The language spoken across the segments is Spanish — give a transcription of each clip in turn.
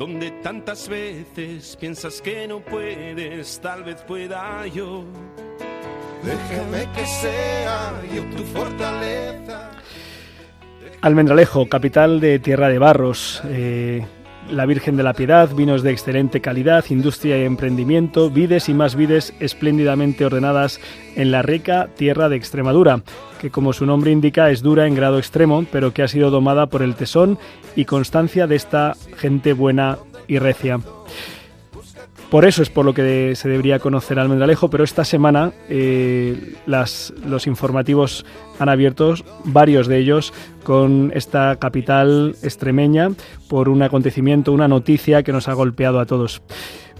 donde tantas veces piensas que no puedes, tal vez pueda yo. Déjame que sea yo tu fortaleza. Almendralejo, capital de Tierra de Barros. Eh, la Virgen de la Piedad, vinos de excelente calidad, industria y emprendimiento, vides y más vides espléndidamente ordenadas en la rica tierra de Extremadura, que como su nombre indica es dura en grado extremo, pero que ha sido domada por el tesón y constancia de esta gente buena y recia. Por eso es por lo que se debería conocer Almendralejo, pero esta semana eh, los informativos han abierto, varios de ellos, con esta capital extremeña por un acontecimiento, una noticia que nos ha golpeado a todos.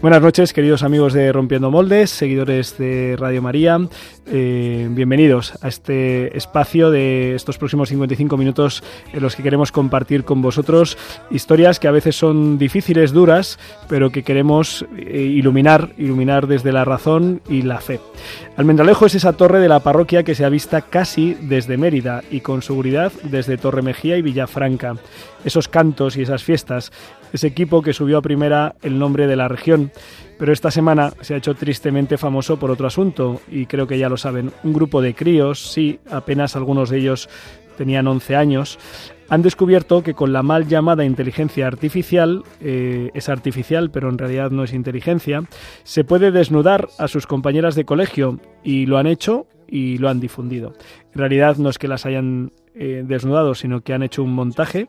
Buenas noches, queridos amigos de Rompiendo Moldes, seguidores de Radio María. Eh, bienvenidos a este espacio de estos próximos 55 minutos en los que queremos compartir con vosotros historias que a veces son difíciles, duras, pero que queremos eh, iluminar, iluminar desde la razón y la fe. Almendralejo es esa torre de la parroquia que se ha vista casi desde Mérida y con seguridad desde Torre Mejía y Villafranca. Esos cantos y esas fiestas ese equipo que subió a primera el nombre de la región. Pero esta semana se ha hecho tristemente famoso por otro asunto, y creo que ya lo saben. Un grupo de críos, sí, apenas algunos de ellos tenían 11 años, han descubierto que con la mal llamada inteligencia artificial, eh, es artificial pero en realidad no es inteligencia, se puede desnudar a sus compañeras de colegio y lo han hecho y lo han difundido. En realidad no es que las hayan eh, desnudado, sino que han hecho un montaje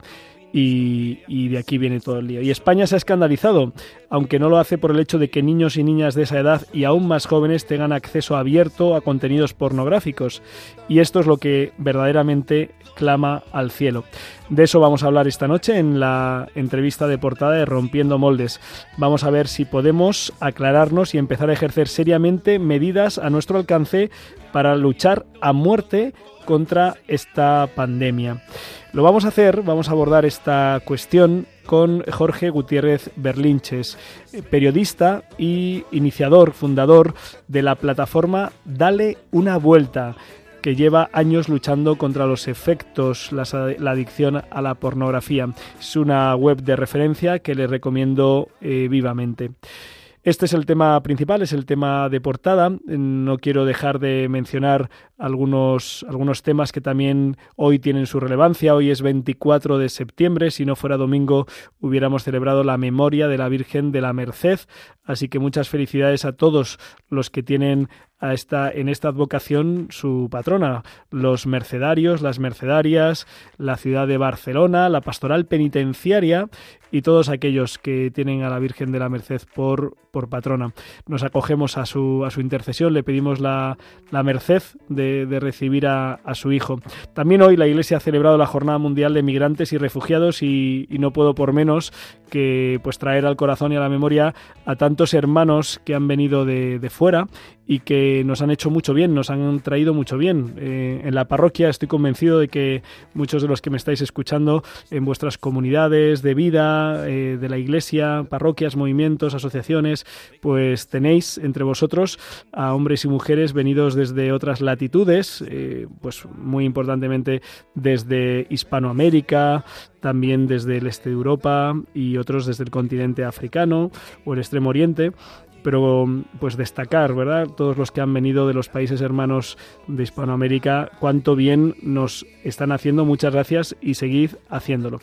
y, de aquí viene todo el lío. Y España se ha escandalizado, aunque no lo hace por el hecho de que niños y niñas de esa edad y aún más jóvenes tengan acceso abierto a contenidos pornográficos. Y esto es lo que verdaderamente clama al cielo. De eso vamos a hablar esta noche en la entrevista de portada de Rompiendo Moldes. Vamos a ver si podemos aclararnos y empezar a ejercer seriamente medidas a nuestro alcance para luchar a muerte contra esta pandemia. Lo vamos a hacer, vamos a abordar esta cuestión con Jorge Gutiérrez Berlinches, periodista y iniciador, fundador de la plataforma Dale una vuelta que lleva años luchando contra los efectos, la, adicción a la pornografía. Es una web de referencia que le recomiendo eh, vivamente. Este es el tema principal, es el tema de portada. No quiero dejar de mencionar algunos, algunos temas que también hoy tienen su relevancia. Hoy es 24 de septiembre. Si no fuera domingo, hubiéramos celebrado la memoria de la Virgen de la Merced. Así que muchas felicidades a todos los que tienen a esta, en esta advocación su patrona, los mercedarios, las mercedarias, la ciudad de Barcelona, la pastoral penitenciaria y todos aquellos que tienen a la Virgen de la Merced por, por patrona. Nos acogemos a su, a su intercesión, le pedimos la, la merced de, de recibir a, a, su Hijo. También hoy la Iglesia ha celebrado la Jornada Mundial de Migrantes y Refugiados y, y no puedo por menos que pues traer al corazón y a la memoria a tantos hermanos que han venido de, de fuera y que nos han hecho mucho bien, nos han traído mucho bien. Eh, en la parroquia estoy convencido de que muchos de los que me estáis escuchando en vuestras comunidades de vida, eh, de la iglesia, parroquias, movimientos, asociaciones, pues tenéis entre vosotros a hombres y mujeres venidos desde otras latitudes, eh, pues muy importantemente desde Hispanoamérica, también desde el este de Europa y otros desde el continente africano o el extremo oriente pero pues destacar, ¿verdad? Todos los que han venido de los países hermanos de Hispanoamérica, cuánto bien nos están haciendo, muchas gracias y seguid haciéndolo.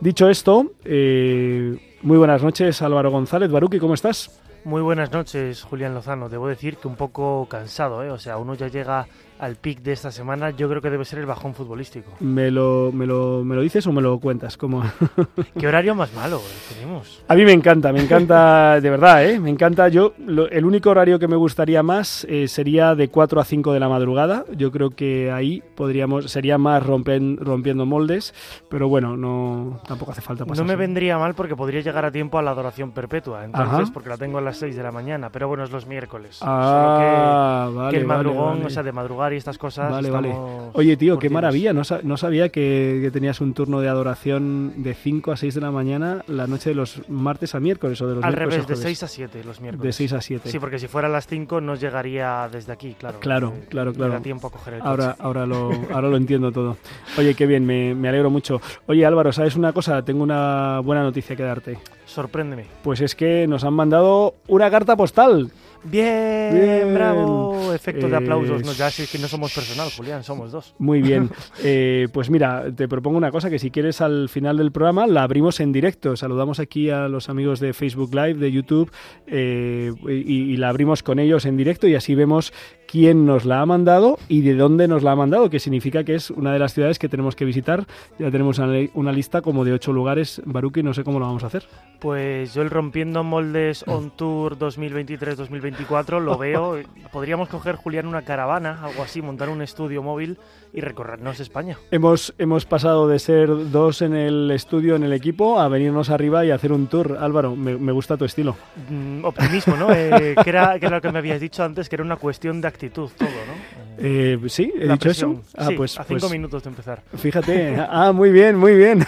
Dicho esto, eh, muy buenas noches Álvaro González, Baruki, ¿cómo estás? Muy buenas noches, Julián Lozano. Debo decir que un poco cansado, ¿eh? O sea, uno ya llega al pic de esta semana, yo creo que debe ser el bajón futbolístico. ¿Me lo, me lo, me lo dices o me lo cuentas? ¿Cómo? ¿Qué horario más malo tenemos? A mí me encanta, me encanta, de verdad, ¿eh? Me encanta. Yo, el único horario que me gustaría más eh, sería de 4 a 5 de la madrugada. Yo creo que ahí podríamos, sería más rompen, rompiendo moldes, pero bueno, no tampoco hace falta pasar. No me vendría mal porque podría llegar a tiempo a la adoración perpetua, entonces, porque la tengo a las 6 de la mañana, pero bueno, es los miércoles. Ah, que, vale, que el madrugón, vale, o sea, de y estas cosas. Vale, vale. Oye, tío, qué maravilla. No, no sabía que, que, tenías un turno de adoración de 5 a 6 de la mañana la noche de los martes a miércoles o de los Al miércoles revés, de 6 a 7 los miércoles. De 6 a 7. Sí, porque si fuera a las 5 no llegaría desde aquí, claro. Claro, eh, claro, claro. Me da tiempo a coger el ahora, coche. ahora, lo, ahora lo entiendo todo. Oye, qué bien, me, me alegro mucho. Oye, Álvaro, ¿sabes una cosa? Tengo una buena noticia que darte. Sorpréndeme. Pues es que nos han mandado una carta postal. Bien, Bien. bravo. Efecto de Eh, aplausos. No, ya si es que no somos personal, Julián, somos dos. Muy bien. Eh, pues mira, te propongo una cosa, que si quieres al final del programa la abrimos en directo. Saludamos aquí a los amigos de Facebook Live, de YouTube, eh, y, y la abrimos con ellos en directo y así vemos quién nos la ha mandado y de dónde nos la ha mandado, que significa que es una de las ciudades que tenemos que visitar. Ya tenemos una, una lista como de ocho lugares, Baruki, no sé cómo lo vamos a hacer. Pues yo el Rompiendo Moldes On Tour 2023-2024 lo veo. Podríamos coger, Julián, una caravana, algo así, montar un estudio móvil y recorrernos España. Hemos, hemos pasado de ser dos en el estudio, en el equipo, a venirnos arriba y hacer un tour. Álvaro, me, me gusta tu estilo. Mm, optimismo, ¿no? Eh, que, era, que era lo que me habías dicho antes, que era una cuestión de actitud todo, ¿no? Eh, sí, he La dicho presión. eso. Ah, Sí, pues, a cinco pues, minutos de empezar. Fíjate, ah, muy bien, muy bien.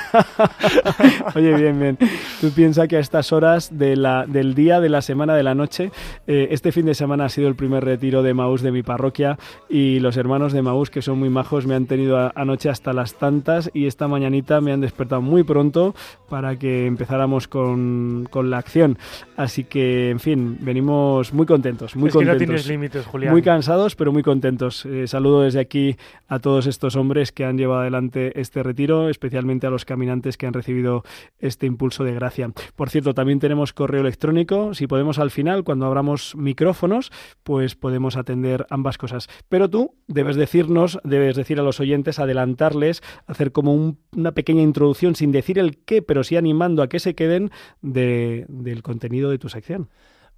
Oye, bien, bien. Tú piensas que a estas horas de la, del día, de la semana, de la noche, eh, este fin de semana ha sido el primer retiro de Maús de mi parroquia y los hermanos de Maús, que son muy majos, me han tenido a- anoche hasta las tantas y esta mañanita me han despertado muy pronto para que empezáramos con, con la acción. Así que, en fin, venimos muy contentos, muy es que no contentos. tienes límites, Julián. Muy cansados, pero muy contentos. Eh, saludo desde aquí a todos estos hombres que han llevado adelante este retiro, especialmente a los caminantes que han recibido este impulso de gracia. Por cierto, también tenemos correo electrónico. Si podemos al final, cuando abramos micrófonos, pues podemos atender ambas cosas. Pero tú debes decirnos, debes decir a los oyentes, adelantarles, hacer como un- una pequeña introducción sin decir el qué, pero sí animando a que se queden de- del contenido de tu sección.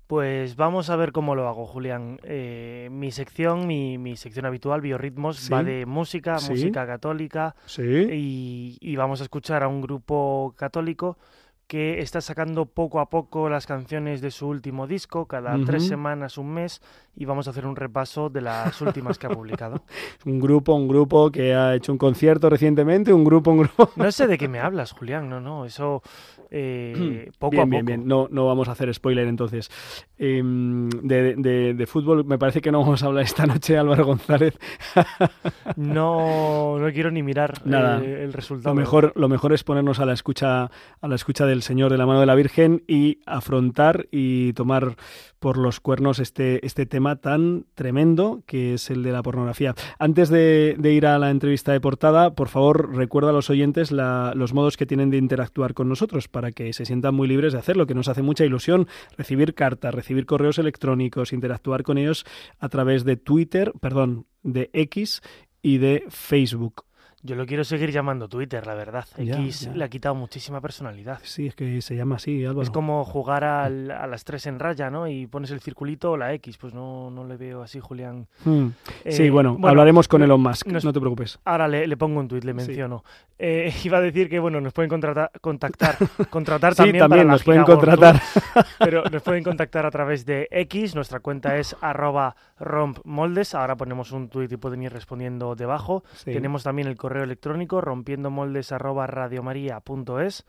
Pues vamos a ver cómo lo hago, Julián. Eh, mi sección, mi, mi sección habitual, Biorritmos, Sí. va de música, Sí. música católica, Sí. y, y vamos a escuchar a un grupo católico que está sacando poco a poco las canciones de su último disco, cada tres semanas, un mes, y vamos a hacer un repaso de las últimas que ha publicado. Un grupo, un grupo que ha hecho un concierto recientemente, un grupo, un grupo. No sé de qué me hablas, Julián, no, no, eso eh, poco bien, a poco. bien, bien. No, no vamos a hacer spoiler entonces. Em, de, de- de fútbol, me parece que no vamos a hablar esta noche, Álvaro González. No, no quiero ni mirar Nada. eh, el resultado. Lo mejor, lo mejor es ponernos a la escucha, a la escucha del Señor de la mano de la Virgen y afrontar y tomar por los cuernos este, este tema tan tremendo que es el de la pornografía. Antes de, ir a la entrevista de portada, por favor, recuerda a los oyentes los modos que tienen de interactuar con nosotros para que se sientan muy libres de hacerlo, que nos hace mucha ilusión recibir cartas, recibir correos electrónicos, interactuar con ellos a través de Twitter, perdón, de X y de Facebook. Yo lo quiero seguir llamando Twitter, la verdad. X ya. le ha quitado muchísima personalidad. Sí, es que se llama así, Álvaro. Es como jugar al- a las tres en raya, ¿no? Y pones el circulito o la X. Pues no, no le veo así, Julián. Hmm. sí, Eh, bueno, hablaremos con Elon Musk, nos- no te preocupes. Ahora le, le pongo un tuit, le Sí. menciono. Eh, iba a decir que, bueno, nos pueden contratar, contactar, contratar Sí, también, también para la nos pueden contratar. Pero nos pueden contactar a través de X, nuestra cuenta es arroba rompmoldes, ahora ponemos un tuit y pueden ir respondiendo debajo. Sí. Tenemos también el correo electrónico rompiendomoldes arroba radiomaria.es.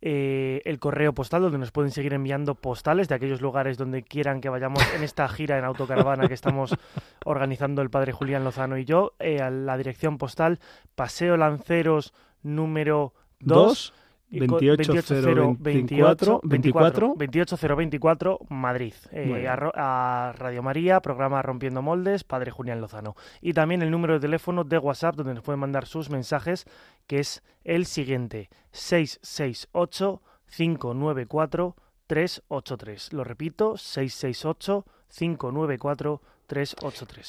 eh, el correo postal donde nos pueden seguir enviando postales de aquellos lugares donde quieran que vayamos en esta gira en autocaravana que estamos organizando el padre Julián Lozano y yo. Eh, a la dirección postal Paseo Lanceros número 2 Dos, 28024, 24, 28024 Madrid. Eh, a, a Radio María, programa Rompiendo Moldes, Padre Julián Lozano. Y también el número de teléfono de WhatsApp donde nos pueden mandar sus mensajes, que es el siguiente: 668 594 383. Lo repito, 668 594 383.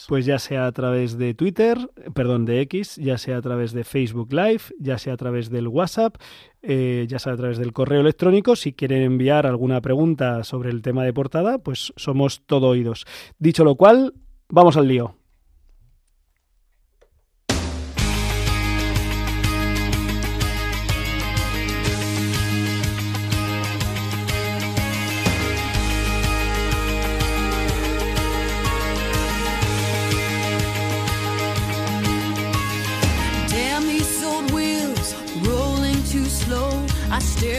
Pues ya sea a través de Twitter, perdón, de X, ya sea a través de Facebook Live, ya sea a través del WhatsApp, eh, ya sea a través del correo electrónico. Si quieren enviar alguna pregunta sobre el tema de portada, pues somos todo oídos. Dicho lo cual, vamos al lío.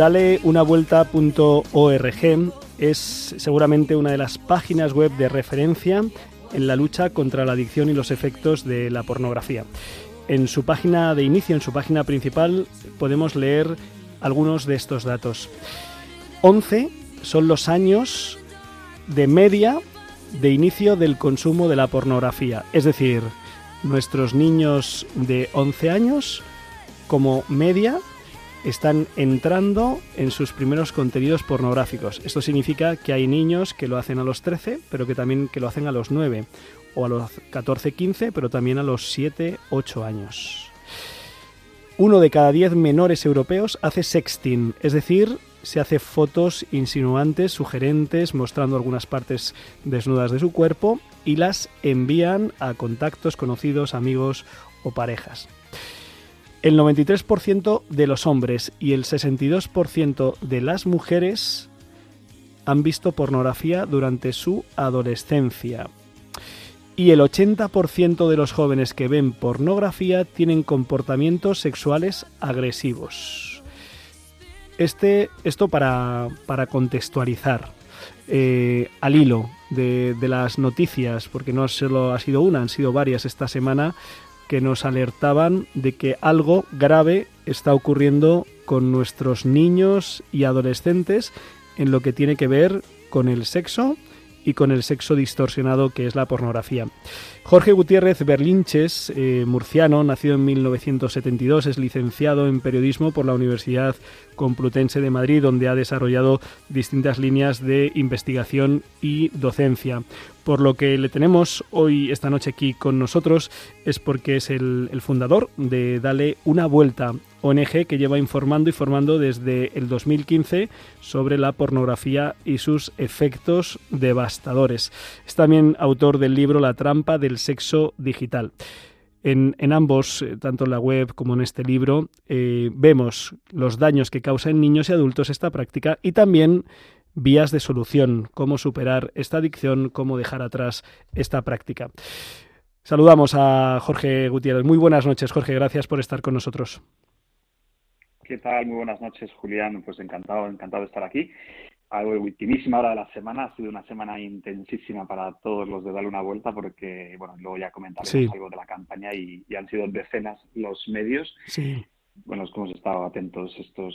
Dale una vuelta.org es seguramente una de las páginas web de referencia en la lucha contra la adicción y los efectos de la pornografía. En su página de inicio, en su página principal, podemos leer algunos de estos datos. 11 son los años de media de inicio del consumo de la pornografía. Es decir, nuestros niños de 11 años como media están entrando en sus primeros contenidos pornográficos. Esto significa que hay niños que lo hacen a los 13, pero que también que lo hacen a los 9, o a los 14, 15, pero también a los 7, 8 años. Uno de cada 10 menores europeos hace sexting, es decir, se hace fotos insinuantes, sugerentes, mostrando algunas partes desnudas de su cuerpo y las envían a contactos, conocidos, amigos o parejas. El 93% de los hombres y el 62% de las mujeres han visto pornografía durante su adolescencia. Y el 80% de los jóvenes que ven pornografía tienen comportamientos sexuales agresivos. Este, esto para, contextualizar. Eh, al hilo de, las noticias, porque no solo ha sido una, han sido varias esta semana, que nos alertaban de que algo grave está ocurriendo con nuestros niños y adolescentes en lo que tiene que ver con el sexo y con el sexo distorsionado que es la pornografía. Jorge Gutiérrez Berlinches, eh, murciano, nacido en 1972, es licenciado en periodismo por la Universidad Complutense de Madrid, donde ha desarrollado distintas líneas de investigación y docencia. Por lo que le tenemos hoy, esta noche aquí con nosotros, es porque es el, el fundador de Dale una vuelta, ONG que lleva informando y formando desde el 2015 sobre la pornografía y sus efectos devastadores. Es también autor del libro La trampa del sexo digital. En, ambos, eh, tanto en la web como en este libro, eh, vemos los daños que causa en niños y adultos esta práctica y también vías de solución, cómo superar esta adicción, cómo dejar atrás esta práctica. Saludamos a Jorge Gutiérrez. Muy buenas noches, Jorge. Gracias por estar con nosotros. ¿Qué tal? Muy buenas noches, Julián. Pues encantado, encantado de estar aquí a la ultimísima hora de la semana. Ha sido una semana intensísima para todos los de darle una vuelta porque, bueno, luego ya comentaremos algo de la campaña y, y, han sido decenas los medios. Sí bueno, es que hemos estado atentos estos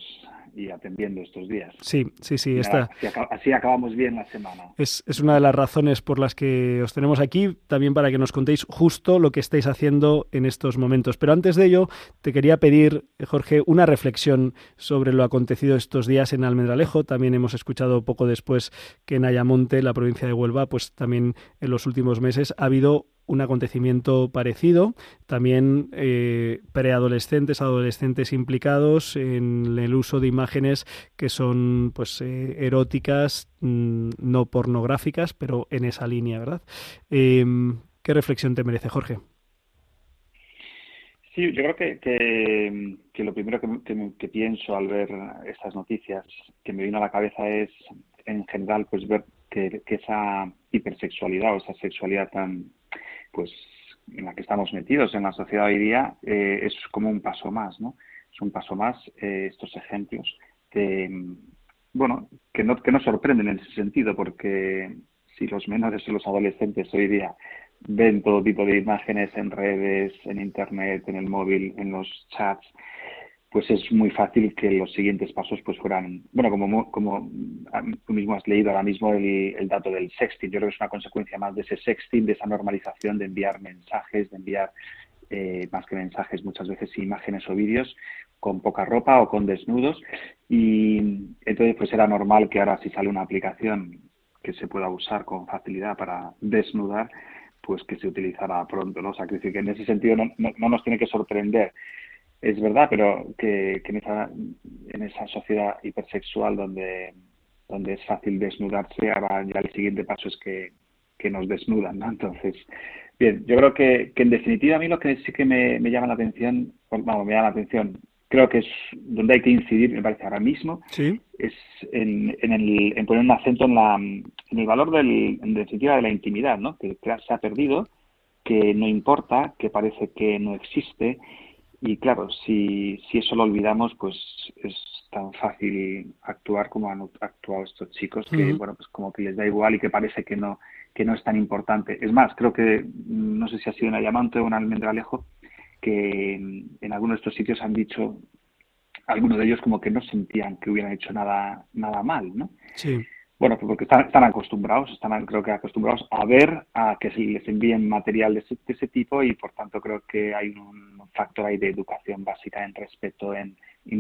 y atendiendo estos días. Sí, sí, sí. así, acabamos bien la semana. Es, es, una de las razones por las que os tenemos aquí, también para que nos contéis justo lo que estáis haciendo en estos momentos. Pero antes de ello, te quería pedir, Jorge, una reflexión sobre lo acontecido estos días en Almendralejo. También hemos escuchado poco después que en Ayamonte, la provincia de Huelva, pues también en los últimos meses ha habido un acontecimiento parecido, también eh, preadolescentes, adolescentes implicados en el uso de imágenes que son pues eh, eróticas, mm, no pornográficas, pero en esa línea, ¿verdad? Em, ¿Qué reflexión te merece, Jorge? Sí, yo creo que, que, lo primero que, que, pienso al ver estas noticias que me vino a la cabeza es, en general, pues ver que, esa hipersexualidad o esa sexualidad tan, pues, en la que estamos metidos en la sociedad hoy día eh, es como un paso más, ¿no? Es un paso más eh, estos ejemplos que, bueno, que no, que no sorprenden en ese sentido, porque si los menores o los adolescentes hoy día ven todo tipo de imágenes en redes, en internet, en el móvil, en los chats, pues es muy fácil que los siguientes pasos pues fueran, bueno, como, como tú mismo has leído ahora mismo el, dato del sexting, yo creo que es una consecuencia más de ese sexting, de esa normalización de enviar mensajes, de enviar eh, más que mensajes muchas veces imágenes o vídeos con poca ropa o con desnudos y entonces pues era normal que ahora si sale una aplicación que se pueda usar con facilidad para desnudar, pues que se utilizará pronto, ¿no? O en ese sentido no, no, nos tiene que sorprender. Es verdad, pero que, en, esa, en esa sociedad hipersexual donde, donde es fácil desnudarse, ahora ya el siguiente paso es que, que nos desnudan, ¿no? Entonces, bien, yo creo que, que en definitiva a mí lo que sí que me, me llama la atención, vamos, me llama la atención, creo que es donde hay que incidir, me parece ahora mismo, es en, en, el, en, poner un acento en, la, en el valor del, en definitiva de la intimidad, ¿no? que, se ha perdido, que no importa, que parece que no existe. Y claro, si, si eso lo olvidamos, pues es tan fácil actuar como han actuado estos chicos, que bueno, pues como que les da igual y que parece que no, que no es tan importante. Es más, creo que, no sé si ha sido una llamante o un almendralejo, que en algunos de estos sitios han dicho, algunos de ellos como que no sentían que hubieran hecho nada, nada mal, ¿no? Sí. Bueno, porque están, están acostumbrados, están creo que acostumbrados a ver a que se les envíen material de ese, tipo y por tanto creo que hay un factor ahí de educación básica en respeto, en,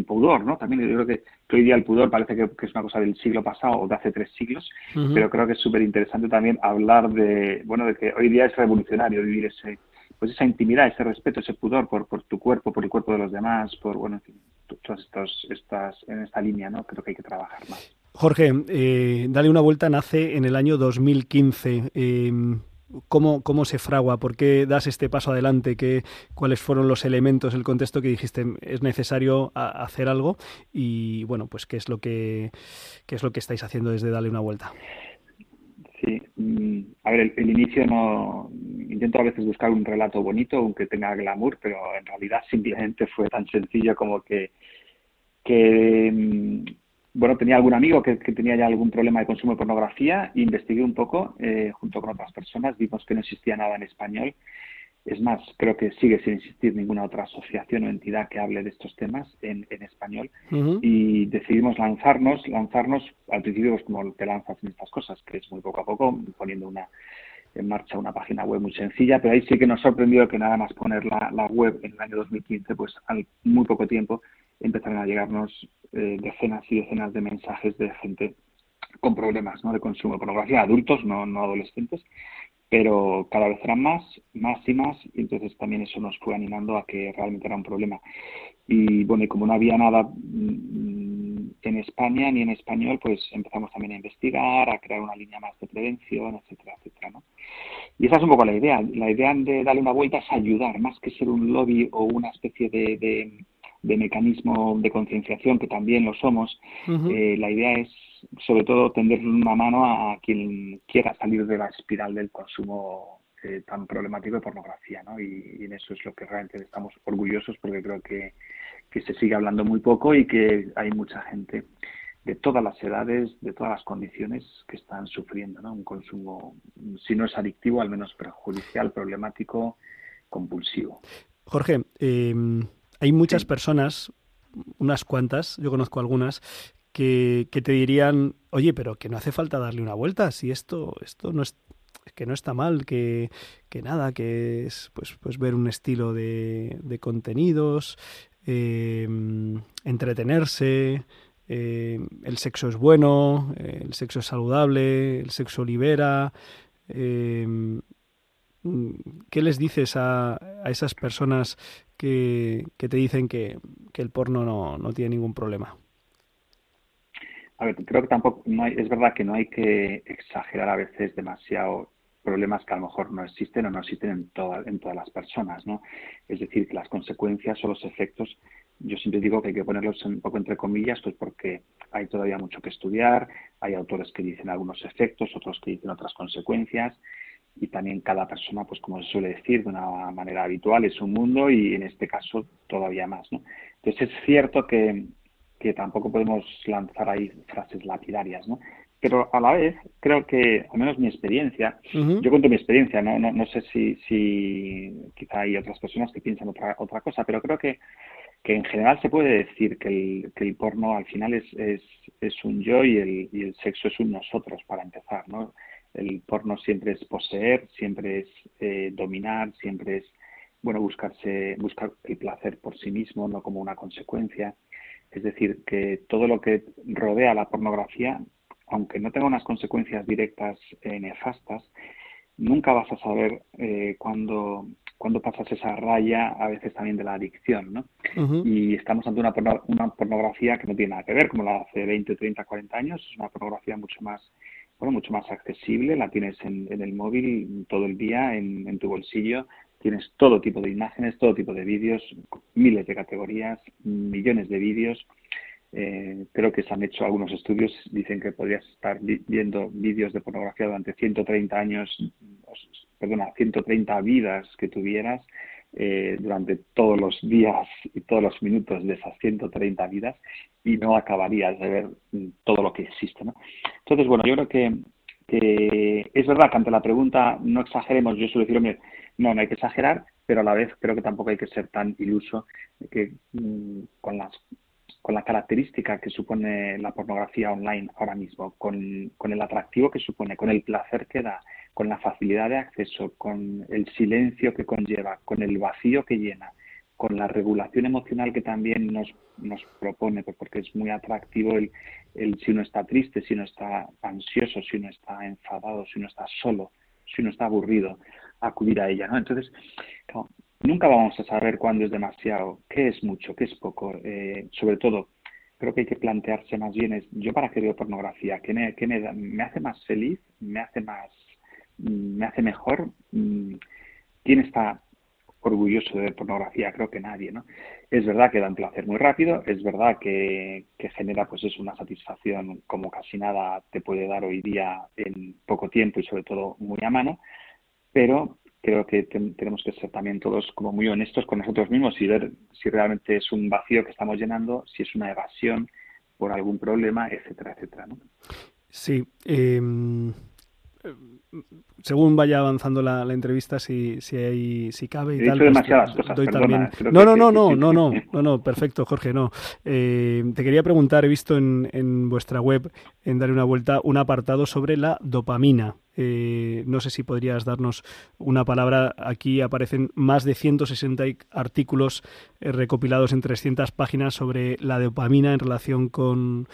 pudor, ¿no? También yo creo que, hoy día el pudor parece que, es una cosa del siglo pasado o de hace tres siglos, pero creo que es súper interesante también hablar de, bueno, de que hoy día es revolucionario vivir ese, pues esa intimidad, ese respeto, ese pudor por, por tu cuerpo, por el cuerpo de los demás, por, bueno, en fin, todas estas, estas, en esta línea, ¿no? Creo que hay que trabajar más. Jorge, eh, Dale una vuelta nace en el año 2015. Eh, em, ¿Cómo, ¿Cómo se fragua? ¿Por qué das este paso adelante? ¿Qué, ¿Cuáles fueron los elementos, el contexto que dijiste es necesario hacer algo? Y bueno, pues qué es lo que qué es lo que estáis haciendo desde Dale una vuelta. Sí, mm, a ver, el, inicio no. Intento a veces buscar un relato bonito, aunque tenga glamour, pero en realidad simplemente fue tan sencillo como que, que mm, bueno, tenía algún amigo que, tenía ya algún problema de consumo de pornografía, investigué un poco eh, junto con otras personas, vimos que no existía nada en español. Es más, creo que sigue sin existir ninguna otra asociación o entidad que hable de estos temas en, español. Y decidimos lanzarnos, lanzarnos al principio pues como te lanzas en estas cosas, que es muy poco a poco, poniendo una en marcha una página web muy sencilla, pero ahí sí que nos sorprendió que nada más poner la, web en el año 2015, pues al muy poco tiempo empezaron a llegarnos eh, decenas y decenas de mensajes de gente con problemas ¿no? de consumo de pornografía, adultos, no, no adolescentes, pero cada vez eran más, más y más, y entonces también eso nos fue animando a que realmente era un problema. Y bueno, y como no había nada mm, en España ni en español, pues empezamos también a investigar, a crear una línea más de prevención, etcétera, etcétera, ¿no? Y esa es un poco la idea. La idea de darle una vuelta es ayudar, más que ser un lobby o una especie de, de, mecanismo de concienciación, que también lo somos. eh, la idea es sobre todo tender una mano a quien quiera salir de la espiral del consumo eh, tan problemático de pornografía, ¿no? Y, en eso es lo que realmente estamos orgullosos porque creo que, que se sigue hablando muy poco y que hay mucha gente de todas las edades, de todas las condiciones que están sufriendo ¿no? un consumo, si no es adictivo, al menos perjudicial, problemático, compulsivo. Jorge, eh, hay muchas personas, unas cuantas, yo conozco algunas, que, te dirían, oye, pero que no hace falta darle una vuelta, si esto, esto no es que no está mal, que, que nada, que es pues, pues ver un estilo de, de contenidos, eh, entretenerse, eh, el sexo es bueno, el sexo es saludable, el sexo libera. Eh, ¿qué les dices a, a esas personas que, que te dicen que, que el porno no, no tiene ningún problema? A ver, creo que tampoco, es verdad que no hay que exagerar a veces demasiado problemas que a lo mejor no existen o no existen en, toda, en todas las personas, ¿no? Es decir, que las consecuencias o los efectos, yo siempre digo que hay que ponerlos un poco entre comillas, pues porque hay todavía mucho que estudiar, hay autores que dicen algunos efectos, otros que dicen otras consecuencias, y también cada persona, pues como se suele decir de una manera habitual, es un mundo y en este caso todavía más, ¿no? Entonces es cierto que, que tampoco podemos lanzar ahí frases lapidarias, ¿no? pero a la vez creo que, al menos mi experiencia, yo cuento mi experiencia, no, no, no sé si, si quizá hay otras personas que piensan otra, otra cosa, pero creo que, que en general se puede decir que el, que el porno al final es, es, es un yo y el, y el sexo es un nosotros, para empezar, ¿no? El porno siempre es poseer, siempre es eh, dominar, siempre es, bueno, buscarse, buscar el placer por sí mismo, no como una consecuencia. Es decir, que todo lo que rodea la pornografía aunque no tenga unas consecuencias directas eh, nefastas, nunca vas a saber eh, cuándo, cuando pasas esa raya, a veces también de la adicción, ¿no? Y estamos ante una, una pornografía que no tiene nada que ver como la hace 20, 30, 40 años, es una pornografía mucho más bueno, mucho más accesible, la tienes en, el móvil todo el día, en, tu bolsillo, tienes todo tipo de imágenes, todo tipo de vídeos, miles de categorías, millones de vídeos, eh, creo que se han hecho algunos estudios, dicen que podrías estar viendo vídeos de pornografía durante 130 años, perdona, 130 vidas que tuvieras eh, durante todos los días y todos los minutos de esas 130 vidas y no acabarías de ver todo lo que existe. ¿no? Entonces, bueno, yo creo que, es verdad que ante la pregunta no exageremos, yo suelo decir, no, no hay que exagerar, pero a la vez creo que tampoco hay que ser tan iluso que mm, con las con la característica que supone la pornografía online ahora mismo, con, con, el atractivo que supone, con el placer que da, con la facilidad de acceso, con el silencio que conlleva, con el vacío que llena, con la regulación emocional que también nos, nos propone, pues porque es muy atractivo el, el si uno está triste, si uno está ansioso, si uno está enfadado, si uno está solo, si uno está aburrido, acudir a ella, ¿no? Entonces, Nunca vamos a saber cuándo es demasiado, qué es mucho, qué es poco. Eh, sobre todo, creo que hay que plantearse más bien, es, yo para qué veo pornografía, ¿qué me, qué me, me hace más feliz? ¿Me hace más, me hace mejor? Mm, ¿Quién está orgulloso de pornografía? Creo que nadie, ¿no? Es verdad que da un placer muy rápido, es verdad que, que genera pues es una satisfacción como casi nada te puede dar hoy día en poco tiempo y sobre todo muy a mano, pero creo que tenemos que ser también todos como muy honestos con nosotros mismos y ver si realmente es un vacío que estamos llenando, si es una evasión por algún problema, etcétera, etcétera. Sí. Eh, según vaya avanzando la, entrevista, si, si, hay, si cabe y tal. Pues, demasiadas cosas, doy también... No, no, no, no, no, no, no, no, perfecto, Jorge, no. Eh, te quería preguntar, he visto en, en vuestra web, en Darle una Vuelta, un apartado sobre la dopamina. Eh, no sé si podrías darnos una palabra. Aquí aparecen más de 160 artículos eh, recopilados en 300 páginas sobre la dopamina en relación con,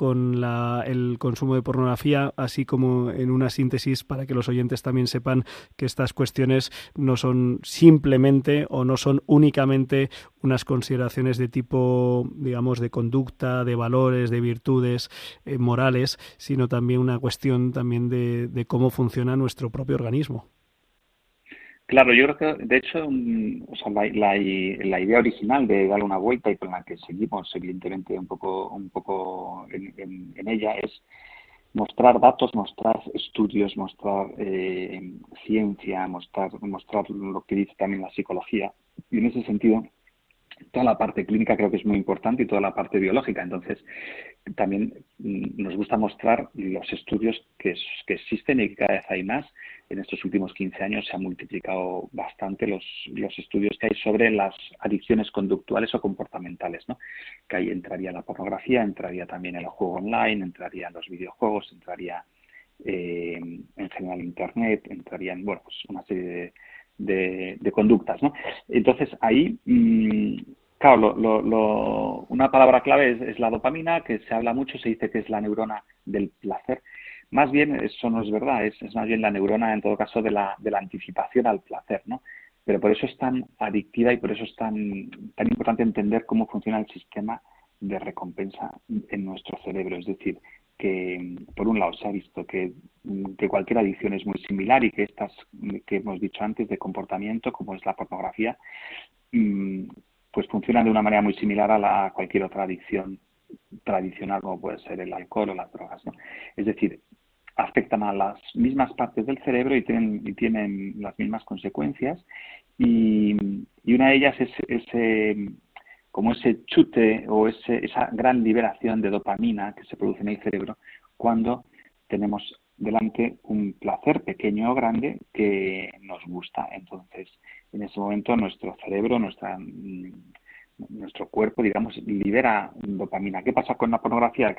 con la, el consumo de pornografía, así como en una síntesis para que los oyentes también sepan que estas cuestiones no son simplemente o no son únicamente unas consideraciones de tipo, digamos, de conducta, de valores, de virtudes eh, morales, sino también una cuestión también de, de cómo funciona nuestro propio organismo. Claro, yo creo que, de hecho, o sea, la, la, idea original de darle una vuelta y con la que seguimos, evidentemente, un poco, un poco en, ella es mostrar datos, mostrar estudios, mostrar eh, ciencia, mostrar, mostrar lo que dice también la psicología. Y en ese sentido, toda la parte clínica creo que es muy importante y toda la parte biológica. Entonces, también mm, nos gusta mostrar los estudios que, que existen y que cada vez hay más en estos últimos 15 años se han multiplicado bastante los, los estudios que hay sobre las adicciones conductuales o comportamentales, ¿no? Que ahí entraría la pornografía, entraría también el juego online, entrarían los videojuegos, entraría eh, en general Internet, entrarían, bueno, pues una serie de, de, conductas, ¿no? Entonces ahí, mm, claro, lo, lo, una palabra clave es la dopamina, que se habla mucho, se dice que es la neurona del placer, más bien eso no es verdad, es, más bien la neurona en todo caso de la, de la anticipación al placer, ¿no? Pero por eso es tan adictiva y por eso es tan, tan importante entender cómo funciona el sistema de recompensa en nuestro cerebro. Es decir, que por un lado se ha visto que, que, cualquier adicción es muy similar y que estas que hemos dicho antes de comportamiento, como es la pornografía, mm, pues funcionan de una manera muy similar a la, cualquier otra adicción tradicional como puede ser el alcohol o las drogas. ¿no? Es decir, afectan a las mismas partes del cerebro y tienen, y tienen las mismas consecuencias y, una de ellas es ese como ese chute o ese, esa gran liberación de dopamina que se produce en el cerebro cuando tenemos delante un placer pequeño o grande que nos gusta. Entonces, en ese momento nuestro cerebro, nuestro cuerpo, digamos, libera dopamina. ¿Qué pasa con la pornografía?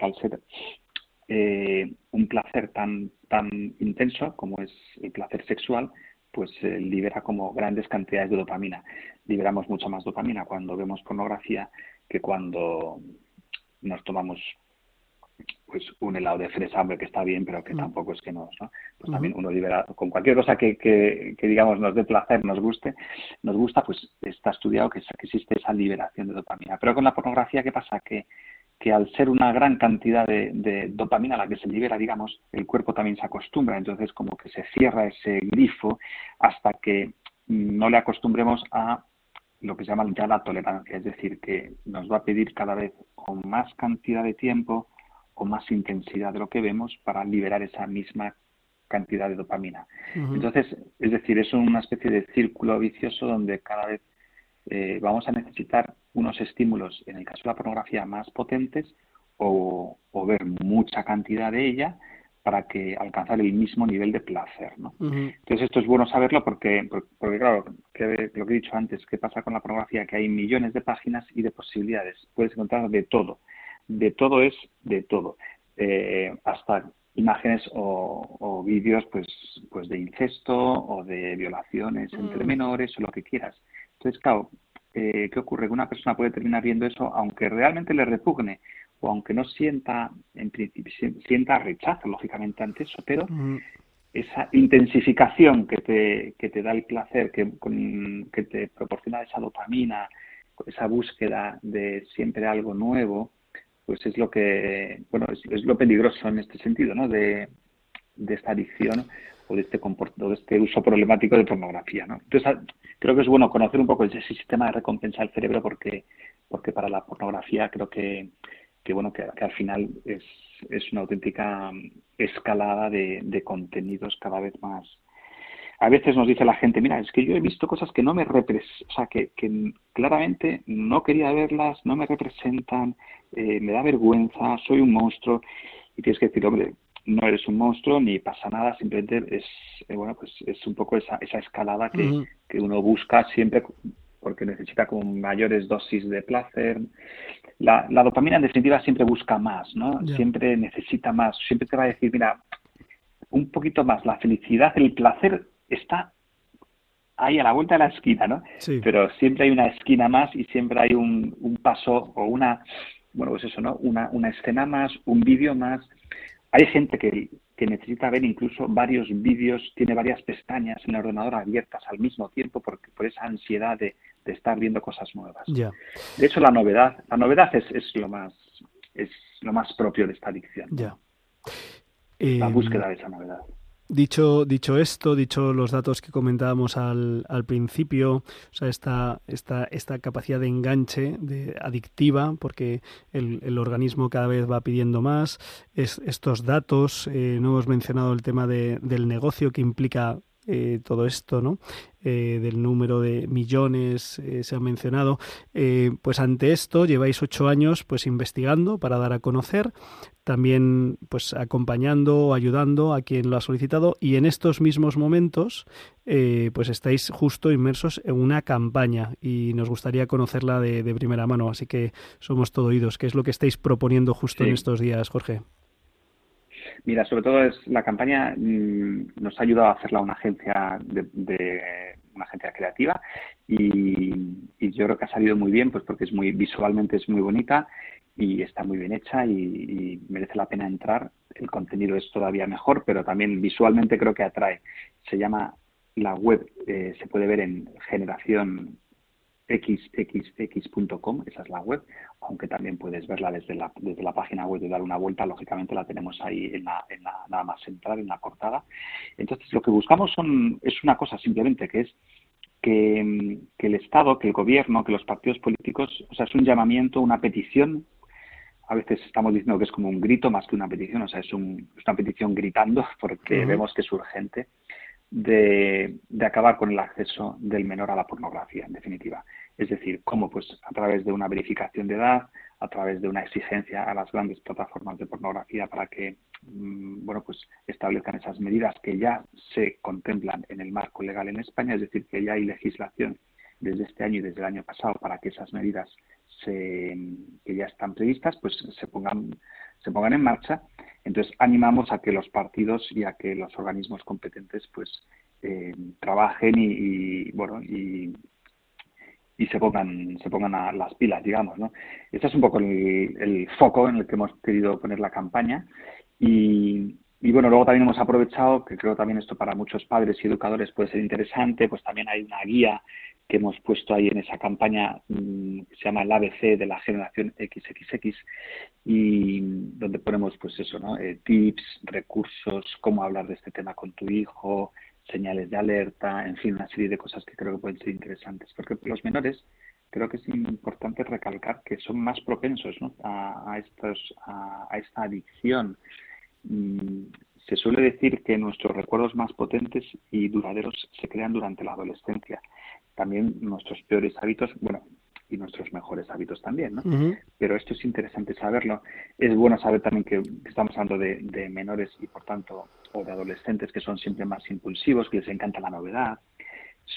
Eh, un placer tan, tan intenso como es el placer sexual, pues eh, libera como grandes cantidades de dopamina. Liberamos mucha más dopamina cuando vemos pornografía que cuando nos tomamos pues un helado de fresa, que está bien, pero que mm. tampoco es que nos, ¿no? Pues también uno libera, con cualquier cosa que, que, digamos nos dé placer, nos guste, nos gusta, pues está estudiado que, que existe esa liberación de dopamina. Pero con la pornografía, ¿qué pasa? Que que al ser una gran cantidad de, dopamina la que se libera, digamos, el cuerpo también se acostumbra, entonces como que se cierra ese grifo hasta que no le acostumbremos a lo que se llama ya la tolerancia, es decir, que nos va a pedir cada vez con más cantidad de tiempo o más intensidad de lo que vemos para liberar esa misma cantidad de dopamina. Entonces, es decir, es una especie de círculo vicioso donde cada vez eh, vamos a necesitar unos estímulos, en el caso de la pornografía, más potentes o, ver mucha cantidad de ella para que alcanzar el mismo nivel de placer, ¿no? Entonces esto es bueno saberlo porque, porque claro, que, lo que he dicho antes, ¿qué pasa con la pornografía? Que hay millones de páginas y de posibilidades. Puedes encontrar de todo. De todo es de todo. Eh, hasta imágenes o, vídeos pues, pues de incesto o de violaciones entre mm. menores o lo que quieras. Entonces, claro, eh, ¿qué ocurre? Que una persona puede terminar viendo eso aunque realmente le repugne o aunque no sienta, en principio, sienta rechazo, lógicamente, ante eso, pero esa intensificación que te, que te da el placer, que, que te proporciona esa dopamina, esa búsqueda de siempre algo nuevo, pues es lo que, bueno, es, lo peligroso en este sentido, ¿no? De, de esta adicción de este, o de este uso problemático de pornografía, ¿no? Entonces, creo que es bueno conocer un poco ese sistema de recompensa del cerebro porque, porque para la pornografía creo que, que bueno, que, al final es, es una auténtica escalada de, de contenidos cada vez más, a veces nos dice la gente, mira, es que yo he visto cosas que no me representan, o sea, que, que, claramente no quería verlas, no me representan, eh, me da vergüenza, soy un monstruo. Y tienes que decir, hombre, no eres un monstruo ni pasa nada, simplemente es, eh, bueno, pues es un poco esa, esa escalada que, que uno busca siempre porque necesita con mayores dosis de placer. La, la, dopamina en definitiva siempre busca más, ¿no? Siempre necesita más, siempre te va a decir, mira, un poquito más, la felicidad, el placer está ahí a la vuelta de la esquina, ¿no? Pero siempre hay una esquina más y siempre hay un, un paso o una, bueno, pues eso, ¿no? Una, una escena más, un vídeo más, hay gente que, necesita ver incluso varios vídeos, tiene varias pestañas en el ordenador abiertas al mismo tiempo porque, por esa ansiedad de, estar viendo cosas nuevas. De hecho, la novedad, la novedad es, es lo más es lo más propio de esta adicción. Ya. La em, búsqueda de esa novedad. Dicho, dicho esto, dicho los datos que comentábamos al, al principio, o sea, esta, esta, esta capacidad de enganche, de adictiva, porque el, el organismo cada vez va pidiendo más, es, estos datos, eh, no hemos mencionado el tema de, del negocio que implica eh, todo esto, ¿no? Eh, del número de millones eh, se ha mencionado. pues ante esto lleváis ocho años pues investigando para dar a conocer, también pues acompañando o ayudando a quien lo ha solicitado y en estos mismos momentos pues estáis justo inmersos en una campaña y nos gustaría conocerla de, primera mano, así que somos todo oídos. ¿Qué es lo que estáis proponiendo justo en estos días, Jorge? Mira, sobre todo es la campaña mm, nos ha ayudado a hacerla una agencia de, una agencia creativa y, yo creo que ha salido muy bien, pues porque es muy visualmente es muy bonita y está muy bien hecha y, merece la pena entrar el contenido es todavía mejor, pero también visualmente creo que atrae. Se llama la web, eh, se puede ver en generación xxx.com, esa es la web, aunque también puedes verla desde la, desde la página web de dar una vuelta, lógicamente la tenemos ahí en la, en la, nada más central, en la portada. Entonces, lo que buscamos son, es una cosa simplemente, que es que, que, el Estado, que el gobierno, que los partidos políticos, o sea, es un llamamiento, una petición. A veces estamos diciendo que es como un grito más que una petición, o sea, es, un, es una petición gritando porque vemos que es urgente de, de, acabar con el acceso del menor a la pornografía, en definitiva. Es decir, cómo pues a través de una verificación de edad, a través de una exigencia a las grandes plataformas de pornografía para que mm, bueno pues establezcan esas medidas que ya se contemplan en el marco legal en España, es decir, que ya hay legislación desde este año y desde el año pasado para que esas medidas se, que ya están previstas pues se pongan se pongan en marcha. Entonces animamos a que los partidos y a que los organismos competentes pues eh, trabajen y, y, bueno y, y se pongan se pongan a las pilas digamos no este es un poco el, foco en el que hemos querido poner la campaña y, y bueno luego también hemos aprovechado que creo también esto para muchos padres y educadores puede ser interesante pues también hay una guía que hemos puesto ahí en esa campaña mmm, que se llama el ABC de la generación XXX y donde ponemos pues eso, ¿no? Eh, tips, recursos, cómo hablar de este tema con tu hijo, señales de alerta, en fin, una serie de cosas que creo que pueden ser interesantes. Porque los menores creo que es importante recalcar que son más propensos ¿no? a, estos, a esta adicción. Mm, se suele decir que nuestros recuerdos más potentes y duraderos se crean durante la adolescencia también nuestros peores hábitos, bueno, y nuestros mejores hábitos también, ¿no? Uh -huh. Pero esto es interesante saberlo. Es bueno saber también que estamos hablando de, de, menores y, por tanto, o de adolescentes que son siempre más impulsivos, que les encanta la novedad.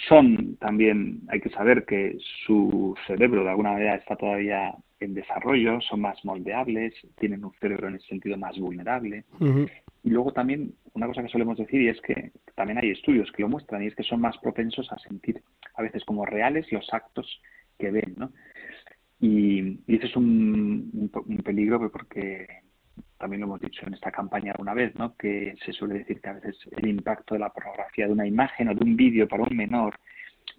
Son también, hay que saber que su cerebro de alguna manera está todavía en desarrollo, son más moldeables, tienen un cerebro en ese sentido más vulnerable. Uh -huh. Y luego también, una cosa que solemos decir y es que también hay estudios que lo muestran y es que son más propensos a sentir a veces como reales los actos que ven, ¿no? Y, y eso es un, un, un, peligro porque también lo hemos dicho en esta campaña alguna vez, ¿no? Que se suele decir que a veces el impacto de la pornografía de una imagen o de un vídeo para un menor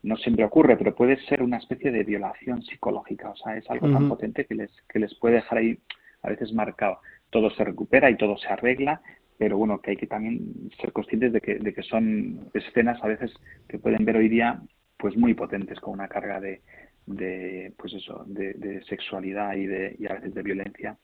no siempre ocurre, pero puede ser una especie de violación psicológica, o sea, es algo uh -huh. tan potente que les, que les puede dejar ahí a veces marcado. Todo se recupera y todo se arregla, pero bueno, que hay que también ser conscientes de que, de que son escenas a veces que pueden ver hoy día pues muy potentes con una carga de, de pues eso de, de, sexualidad y de y a veces de violencia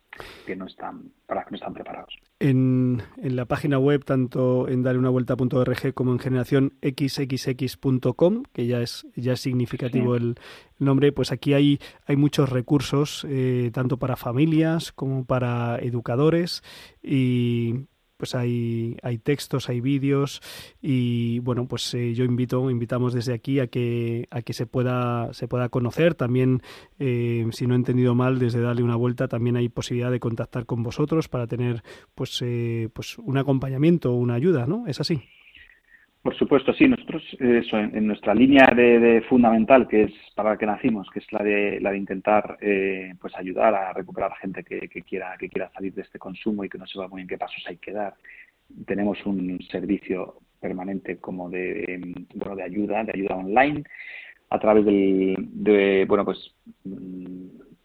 que no están para que no están preparados en, en la página web tanto en dareunavuelta.org como en generación xxx.com que ya es ya es significativo sí. el nombre pues aquí hay hay muchos recursos eh, tanto para familias como para educadores y pues hay, hay textos, hay vídeos y bueno, pues eh, yo invito, invitamos desde aquí a que, a que se pueda, se pueda conocer. También, eh, si no he entendido mal, desde darle una vuelta, también hay posibilidad de contactar con vosotros para tener pues, eh, pues un acompañamiento, una ayuda, ¿no? ¿Es así? Por supuesto, sí. Nosotros, eso, en, nuestra línea de, fundamental, que es para la que nacimos, que es la de, la de intentar eh, pues ayudar a recuperar gente que, que, quiera, que quiera salir de este consumo y que no sepa muy bien qué pasos hay que dar. Tenemos un servicio permanente como de, bueno, de ayuda, de ayuda online, a través del, de, bueno, pues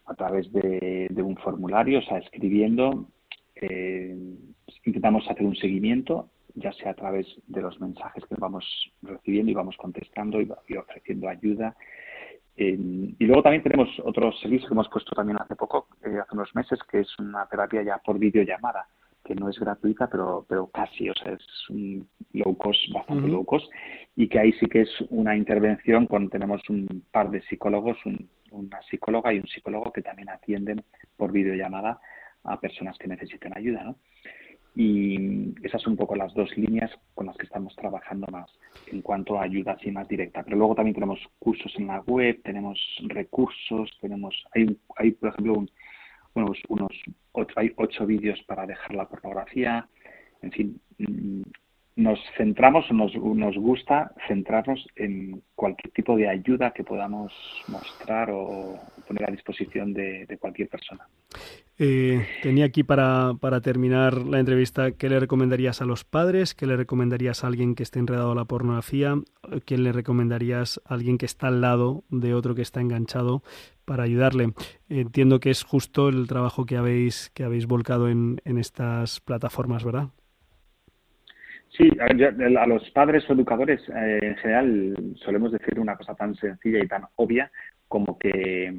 a través de, de un formulario, o sea, escribiendo, eh, intentamos hacer un seguimiento ya sea a través de los mensajes que vamos recibiendo y vamos contestando y, y ofreciendo ayuda. Eh, y luego también tenemos otro servicio que hemos puesto también hace poco, eh, hace unos meses, que es una terapia ya por videollamada, que no es gratuita, pero, pero casi, o sea, es un low cost, bastante uh -huh. low cost, y que ahí sí que es una intervención con, tenemos un par de psicólogos, un, una psicóloga y un psicólogo que también atienden por videollamada a personas que necesiten ayuda, ¿no? Y esas son un poco las dos líneas con las que estamos trabajando más en cuanto a ayuda así más directa. Pero luego también tenemos cursos en la web, tenemos recursos, tenemos hay, hay por ejemplo un, unos, unos ocho, hay ocho vídeos para dejar la pornografía, en fin, mm, nos centramos nos, nos gusta centrarnos en cualquier tipo de ayuda que podamos mostrar o poner a disposición de, cualquier persona. Eh, tenía aquí para, para, terminar la entrevista, ¿qué le recomendarías a los padres? ¿Qué le recomendarías a alguien que esté enredado a la pornografía? ¿Qué le recomendarías a alguien que está al lado de otro que está enganchado para ayudarle? Entiendo que es justo el trabajo que habéis, que habéis volcado en, en estas plataformas, ¿verdad? Sí, a, los padres o educadores eh, en general solemos decir una cosa tan sencilla y tan obvia como que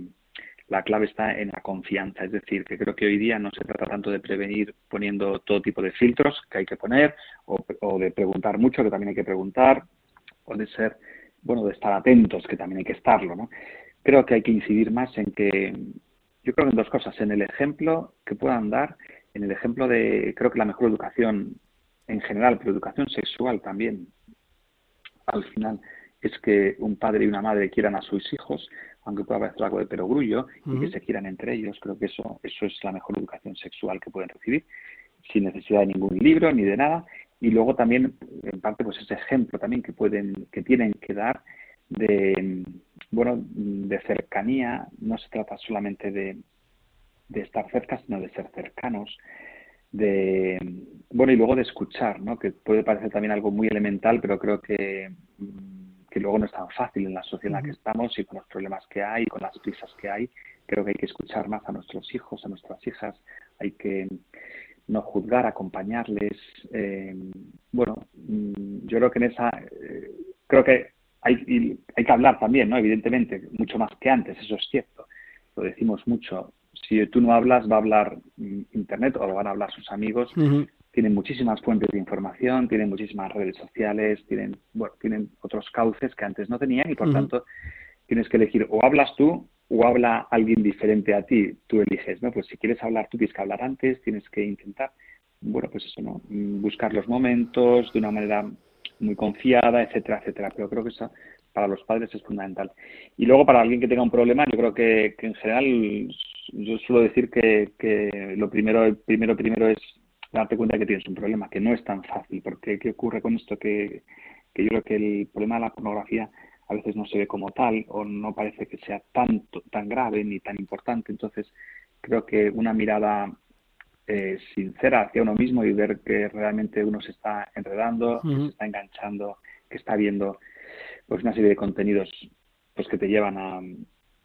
la clave está en la confianza. Es decir, que creo que hoy día no se trata tanto de prevenir poniendo todo tipo de filtros que hay que poner o, de preguntar mucho, que también hay que preguntar, o de ser, bueno, de estar atentos, que también hay que estarlo, ¿no? Creo que hay que incidir más en que, yo creo que en dos cosas, en el ejemplo que puedan dar, en el ejemplo de, creo que la mejor educación en general, pero educación sexual también, al final, es que un padre y una madre quieran a sus hijos, aunque pueda parecer algo de perogrullo, y que se quieran entre ellos. Creo que eso, eso es la mejor educación sexual que pueden recibir, sin necesidad de ningún libro ni de nada. Y luego también, en parte, pues ese ejemplo también que pueden, que tienen que dar de, bueno, de cercanía. No se trata solamente de, de estar cerca, sino de ser cercanos, de bueno y luego de escuchar no que puede parecer también algo muy elemental pero creo que que luego no es tan fácil en la sociedad en la que estamos y con los problemas que hay, con las prisas que hay. Creo que hay que escuchar más a nuestros hijos, a nuestras hijas, hay que no juzgar, acompañarles. Eh, bueno, mm, yo creo que en esa, eh, creo que hay, hay que hablar también, ¿no? Evidentemente, mucho más que antes, eso es cierto. Lo decimos mucho. Si tú no hablas, va a hablar mm, Internet o lo van a hablar sus amigos tienen muchísimas fuentes de información, tienen muchísimas redes sociales, tienen, bueno, tienen otros cauces que antes no tenían y por tanto tienes que elegir o hablas tú o habla alguien diferente a ti, tú eliges, ¿no? Pues si quieres hablar tú tienes que hablar antes, tienes que intentar, bueno, pues eso, ¿no? Mm, buscar los momentos de una manera muy confiada, etcétera, etcétera. Pero creo que eso para los padres es fundamental. Y luego para alguien que tenga un problema, yo creo que, que en general yo suelo decir que, que lo primero, primero, primero es darte cuenta que tienes un problema, que no es tan fácil, porque ¿qué ocurre con esto? Que, que yo creo que el problema de la pornografía a veces no se ve como tal o no parece que sea tanto, tan grave ni tan importante. Entonces, creo que una mirada eh, sincera hacia uno mismo y ver que realmente uno se está enredando, que se está enganchando, que está viendo pues una serie de contenidos pues que te llevan a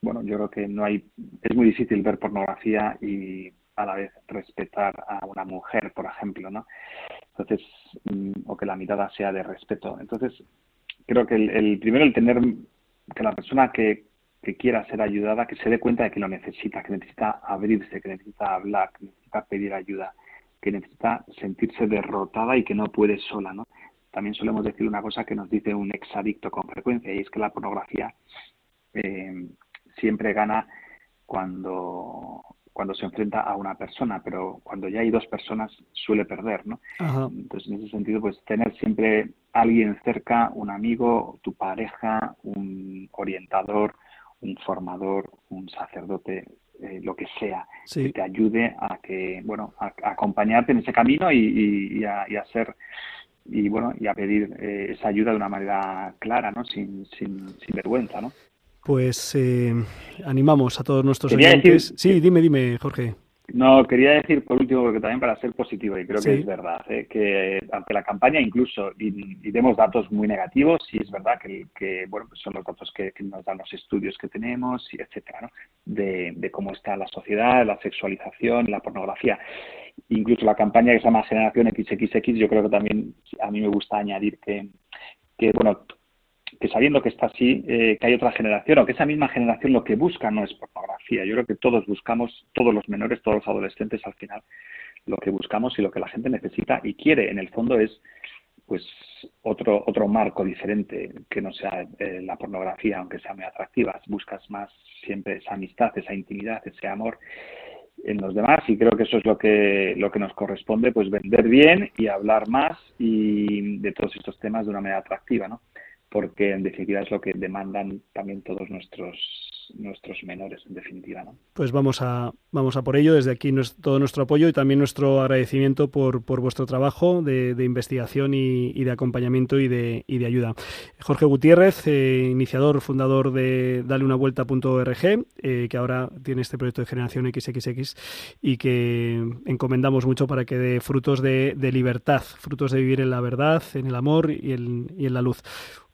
bueno, yo creo que no hay es muy difícil ver pornografía y a la vez respetar a una mujer, por ejemplo, ¿no? Entonces, mm, o que la mirada sea de respeto. Entonces, creo que el, primero, el tener que la persona que, que, quiera ser ayudada, que se dé cuenta de que lo necesita, que necesita abrirse, que necesita hablar, que necesita pedir ayuda, que necesita sentirse derrotada y que no puede sola, ¿no? También solemos decir una cosa que nos dice un exadicto con frecuencia y es que la pornografía eh, siempre gana cuando cuando se enfrenta a una persona, pero cuando ya hay dos personas suele perder, ¿no? Entonces, en ese sentido, pues tener siempre alguien cerca, un amigo, tu pareja, un orientador, un formador, un sacerdote, eh, lo que sea, que te ayude a que, bueno, a, acompañarte en ese camino y, a, ser y bueno y a pedir eh, esa ayuda de una manera clara, ¿no? Sin, sin, sin vergüenza, ¿no? Pues eh, animamos a todos nuestros oyentes. sí, dime, dime, Jorge. No, quería decir por último, porque también para ser positivo, y creo que es verdad, ¿eh? que aunque la campaña incluso, y, demos datos muy negativos, sí es verdad que, que bueno, pues son los datos que, nos dan los estudios que tenemos, y etcétera, ¿no? de, de cómo está la sociedad, la sexualización, la pornografía. Incluso la campaña que se llama Generación XXX, yo creo que también a mí me gusta añadir que, que bueno, que sabiendo que está así, eh, que hay otra generación o que esa misma generación lo que busca no es pornografía. Yo creo que todos buscamos, todos los menores, todos los adolescentes al final, lo que buscamos y lo que la gente necesita y quiere en el fondo es pues otro otro marco diferente que no sea eh, la pornografía aunque sea muy atractiva buscas más siempre esa amistad esa intimidad ese amor en los demás y creo que eso es lo que lo que nos corresponde pues vender bien y hablar más y de todos estos temas de una manera atractiva no porque en definitiva es lo que demandan también todos nuestros nuestros menores, en definitiva. Pues vamos a, vamos a por ello. Desde aquí todo nuestro apoyo y también nuestro agradecimiento por, por vuestro trabajo de, investigación y, de acompañamiento y de, y de ayuda. Jorge Gutiérrez, eh, iniciador, fundador de daleunavuelta.org, eh, que ahora tiene este proyecto de generación XXX y que encomendamos mucho para que dé frutos de, libertad, frutos de vivir en la verdad, en el amor y en la luz.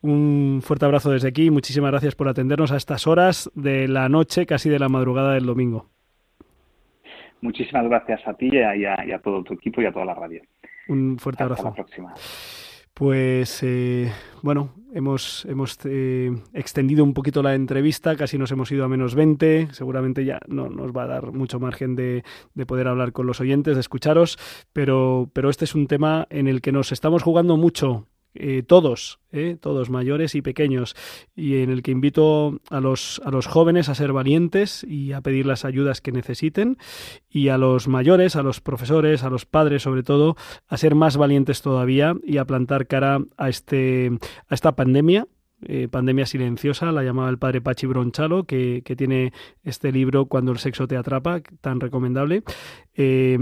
Un fuerte abrazo desde aquí. Muchísimas gracias por atendernos a estas horas de la noche, casi de la madrugada del domingo. Muchísimas gracias a ti y a, todo tu equipo y a toda la radio. Un fuerte Hasta abrazo. la próxima. Pues eh, bueno, hemos, hemos eh, extendido un poquito la entrevista, casi nos hemos ido a menos 20, seguramente ya no nos va a dar mucho margen de, de, poder hablar con los oyentes, de escucharos, pero, pero este es un tema en el que nos estamos jugando mucho eh, todos, eh, todos mayores y pequeños, y en el que invito a los, a los jóvenes a ser valientes y a pedir las ayudas que necesiten, y a los mayores, a los profesores, a los padres sobre todo, a ser más valientes todavía y a plantar cara a, este, a esta pandemia eh, Pandemia Silenciosa, la llamaba el padre Pachi Bronchalo, que, que, tiene este libro Cuando el sexo te atrapa, tan recomendable. Eh,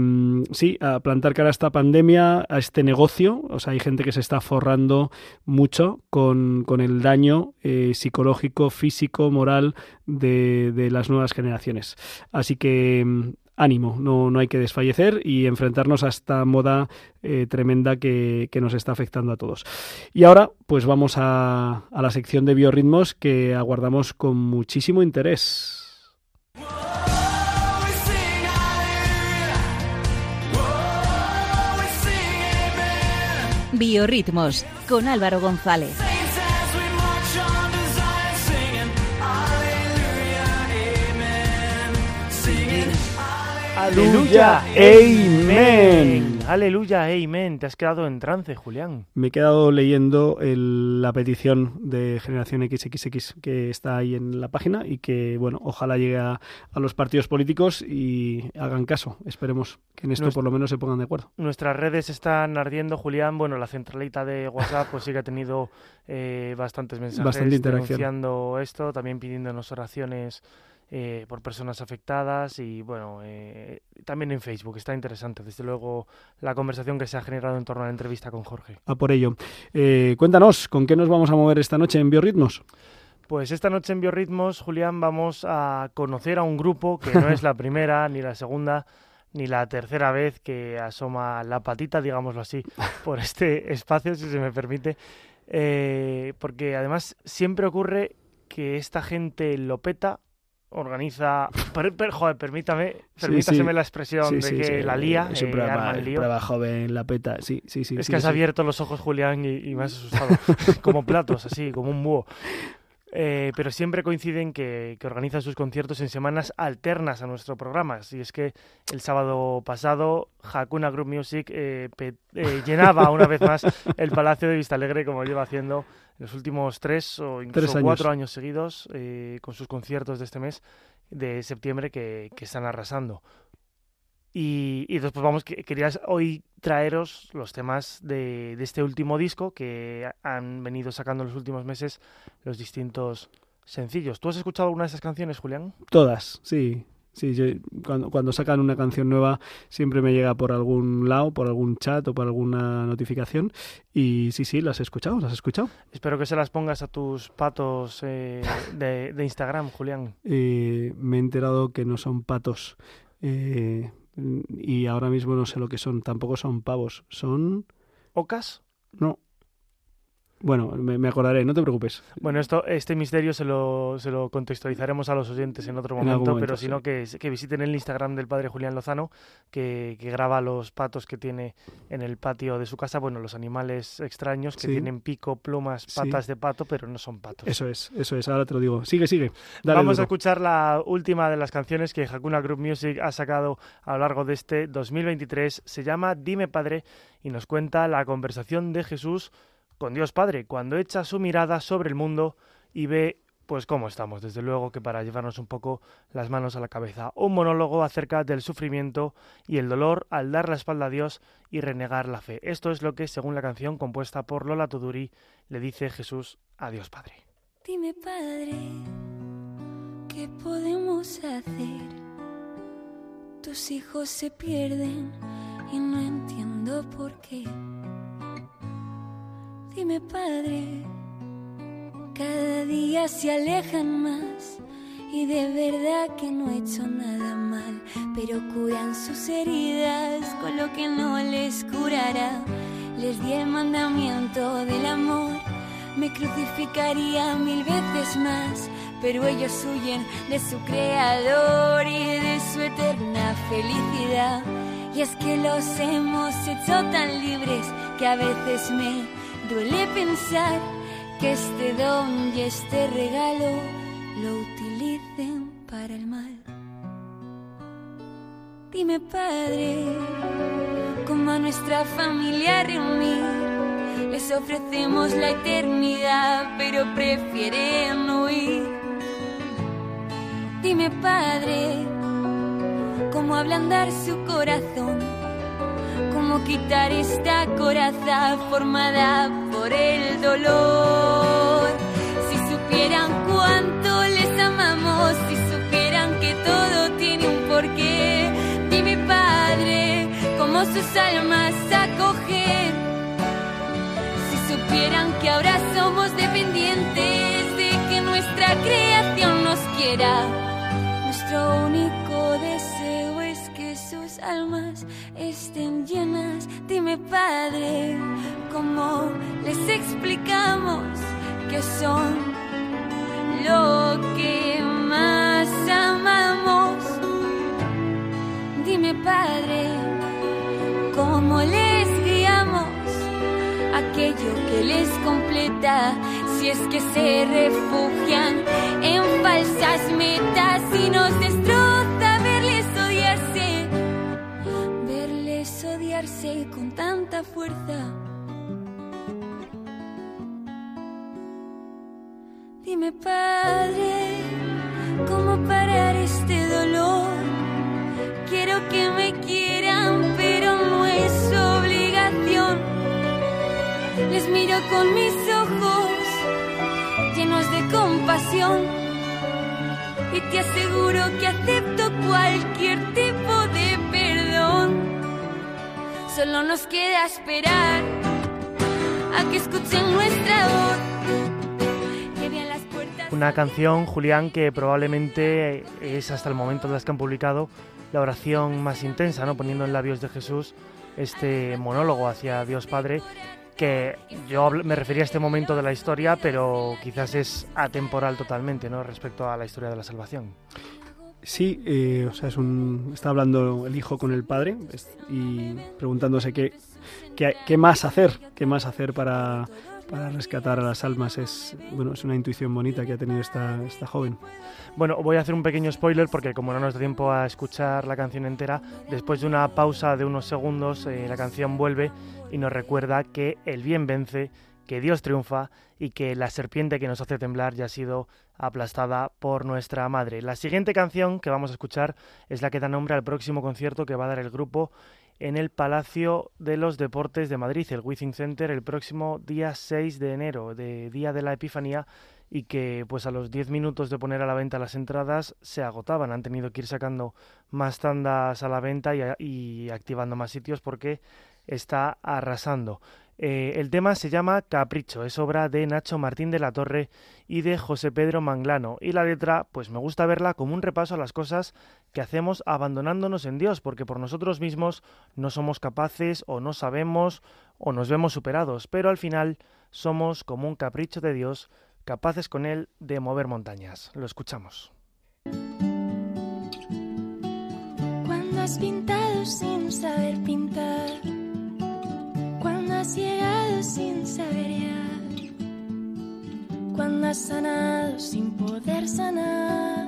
sí, a plantar cara a esta pandemia, a este negocio, o sea, hay gente que se está forrando mucho con, con el daño eh, psicológico, físico, moral de, de las nuevas generaciones. Así que ánimo, no, no hay que desfallecer y enfrentarnos a esta moda eh, tremenda que, que, nos está afectando a todos. Y ahora, pues vamos a, a la sección de biorritmos que aguardamos con muchísimo interés. Biorritmos con Álvaro González. Aleluya, amén. Aleluya, amén. Te has quedado en trance, Julián. Me he quedado leyendo el, la petición de Generación XXX que está ahí en la página y que, bueno, ojalá llegue a, a los partidos políticos y hagan caso. Esperemos que en esto por lo menos se pongan de acuerdo. Nuestras redes están ardiendo, Julián. Bueno, la centralita de WhatsApp pues sí que ha tenido eh, bastantes mensajes Bastante interacción. denunciando esto, también pidiéndonos oraciones eh, por personas afectadas y bueno, eh, también en Facebook. Está interesante, desde luego, la conversación que se ha generado en torno a la entrevista con Jorge. A por ello. Eh, cuéntanos, ¿con qué nos vamos a mover esta noche en Biorritmos? Pues esta noche en Biorritmos, Julián, vamos a conocer a un grupo que no es la primera ni la segunda ni la tercera vez que asoma la patita, digámoslo así, por este espacio, si se me permite, Eh, porque además siempre ocurre que esta gente lo peta, organiza, per- per- joder, permítame, permítaseme sí. la expresión Sí, de que la lía, Es un eh, programa, el prueba joven, la peta. Sí, sí, sí. Es que has abierto los ojos, Julián, y, y me has asustado. como platos, así, como un búho. Eh, pero siempre coinciden que, que organizan sus conciertos en semanas alternas a nuestro programa. Y es que el sábado pasado, Hakuna Group Music eh, pe- eh, llenaba una vez más el Palacio de Vistalegre, como lleva haciendo en los últimos tres o incluso Tres años. cuatro años seguidos, eh, con sus conciertos de este mes de septiembre que, que están arrasando. Y, y después vamos, que, querías hoy traeros los temas de, de este último disco que han venido sacando en los últimos meses los distintos sencillos. ¿Tú has escuchado alguna de esas canciones, Julián? Todas, sí. Sí, yo- cuando, cuando sacan una canción nueva siempre me llega por algún lado, por algún chat o por alguna notificación. Y sí, sí, las he escuchado, las he escuchado. Espero que se las pongas a tus patos eh, de, de Instagram, Julián. Eh, me he enterado que no son patos. Eh, y ahora mismo no sé lo que son. Tampoco son pavos. Son... ¿Ocas? No. Bueno, me, me acordaré, no te preocupes. Bueno, esto, este misterio se lo, se lo contextualizaremos a los oyentes en otro En momento, pero si sí. no, que, que visiten el Instagram del padre Julián Lozano, que, que graba los patos que tiene en el patio de su casa, bueno, los animales extraños que Sí. tienen pico, plumas, Sí. patas de pato, pero no son patos. Eso es, eso es. Ahora te lo digo. Sigue, sigue. Dale Vamos a escuchar la última de las canciones que Hakuna Group Music ha sacado a lo largo de este 2023. Se llama Dime Padre y nos cuenta la conversación de Jesús con Dios Padre cuando echa su mirada sobre el mundo y ve pues cómo estamos. Desde luego que para llevarnos un poco las manos a la cabeza. Un monólogo acerca del sufrimiento y el dolor al dar la espalda a Dios y renegar la fe. Esto es lo que, según la canción compuesta por Lola Tuduri, le dice Jesús a Dios Padre. Dime, Padre, ¿Qué podemos hacer? Tus hijos se pierden y no entiendo por qué. Dime, padre, cada día se alejan más y de verdad que no he hecho nada mal, pero curan sus heridas con lo que no les curará. Les di el mandamiento del amor, me crucificaría mil veces más, pero ellos huyen de su creador y de su eterna felicidad. Y es que los hemos hecho tan libres que a veces me duele pensar que este don y este regalo lo utilicen para el mal. Dime, Padre, cómo a nuestra familia reunir. Les ofrecemos la eternidad, pero prefieren huir. Dime, Padre, cómo ablandar su corazón, cómo quitar esta coraza formada por el dolor. Si supieran cuánto les amamos, si supieran que todo tiene un porqué, dime Padre, cómo sus almas acogen. Si supieran que ahora somos dependientes de que nuestra creación nos quiera, nuestro único deseo es almas estén llenas. Dime Padre, cómo les explicamos que son lo que más amamos. Dime Padre, cómo les guiamos aquello que les completa si es que se refugian en falsas metas y nos destroza odiarse con tanta fuerza. Dime, Padre, ¿cómo parar este dolor? Quiero que me quieran, pero no es obligación. Les miro con mis ojos llenos de compasión y te aseguro que acepto cualquier tipo de. Solo nos queda esperar a que escuchen nuestra voz. Que abran las puertas Una canción, Julián, que probablemente es hasta el momento de las que han publicado la oración más intensa, ¿no? Poniendo en labios de Jesús este monólogo hacia Dios Padre, que yo me refería a este momento de la historia, pero quizás es atemporal totalmente, ¿no? Respecto a la historia de la salvación. Sí, eh, o sea, es un, está hablando el hijo con el padre y preguntándose qué, qué, más hacer, qué más hacer para, para rescatar a las almas. Es, bueno, es una intuición bonita que ha tenido esta, esta joven. Bueno, voy a hacer un pequeño spoiler porque como no nos da tiempo a escuchar la canción entera, después de una pausa de unos segundos eh, la canción vuelve y nos recuerda que el bien vence, que Dios triunfa y que la serpiente que nos hace temblar ya ha sido aplastada por nuestra madre. La siguiente canción que vamos a escuchar es la que da nombre al próximo concierto que va a dar el grupo en el Palacio de los Deportes de Madrid, el Withing Center, el próximo día 6 de enero, de Día de la Epifanía, y que pues a los 10 minutos de poner a la venta las entradas se agotaban. Han tenido que ir sacando más tandas a la venta y activando más sitios porque está arrasando. Eh, el tema se llama Capricho, es obra de Nacho Martín de la Torre y de José Pedro Manglano. Y la letra, pues me gusta verla como un repaso a las cosas que hacemos abandonándonos en Dios, porque por nosotros mismos no somos capaces o no sabemos o nos vemos superados, pero al final somos como un capricho de Dios, capaces con él de mover montañas. Lo escuchamos. Cuando has pintado sin saber pintar, has llegado sin saber. Llegar, cuando has sanado sin poder sanar,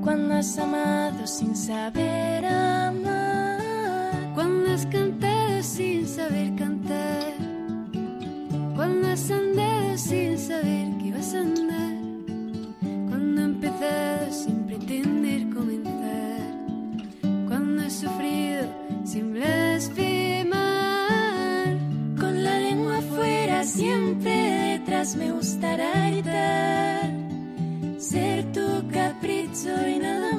cuando has amado sin saber amar, cuando has cantado sin saber cantar, cuando has andado sin saber que vas a andar, cuando has empezado sin pretender comenzar cuando he sufrido sin blasfemar. me gustará gritar, ser tu capricho y nada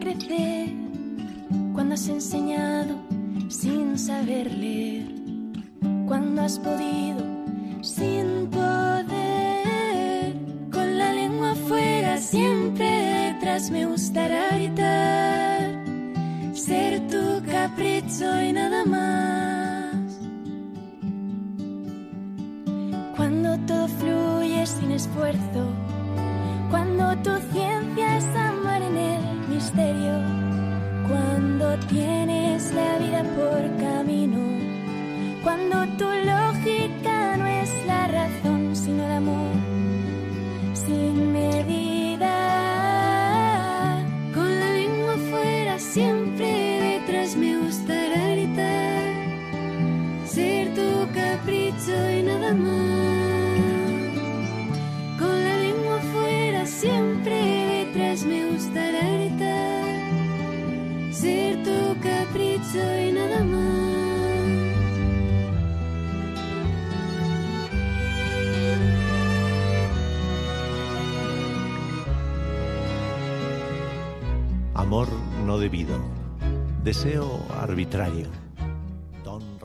crecer. Cuando has enseñado sin saber leer. Cuando has podido sin poder. Con la lengua afuera siempre detrás me gustará gritar. Ser tu capricho y nada más. Cuando todo fluye sin esfuerzo,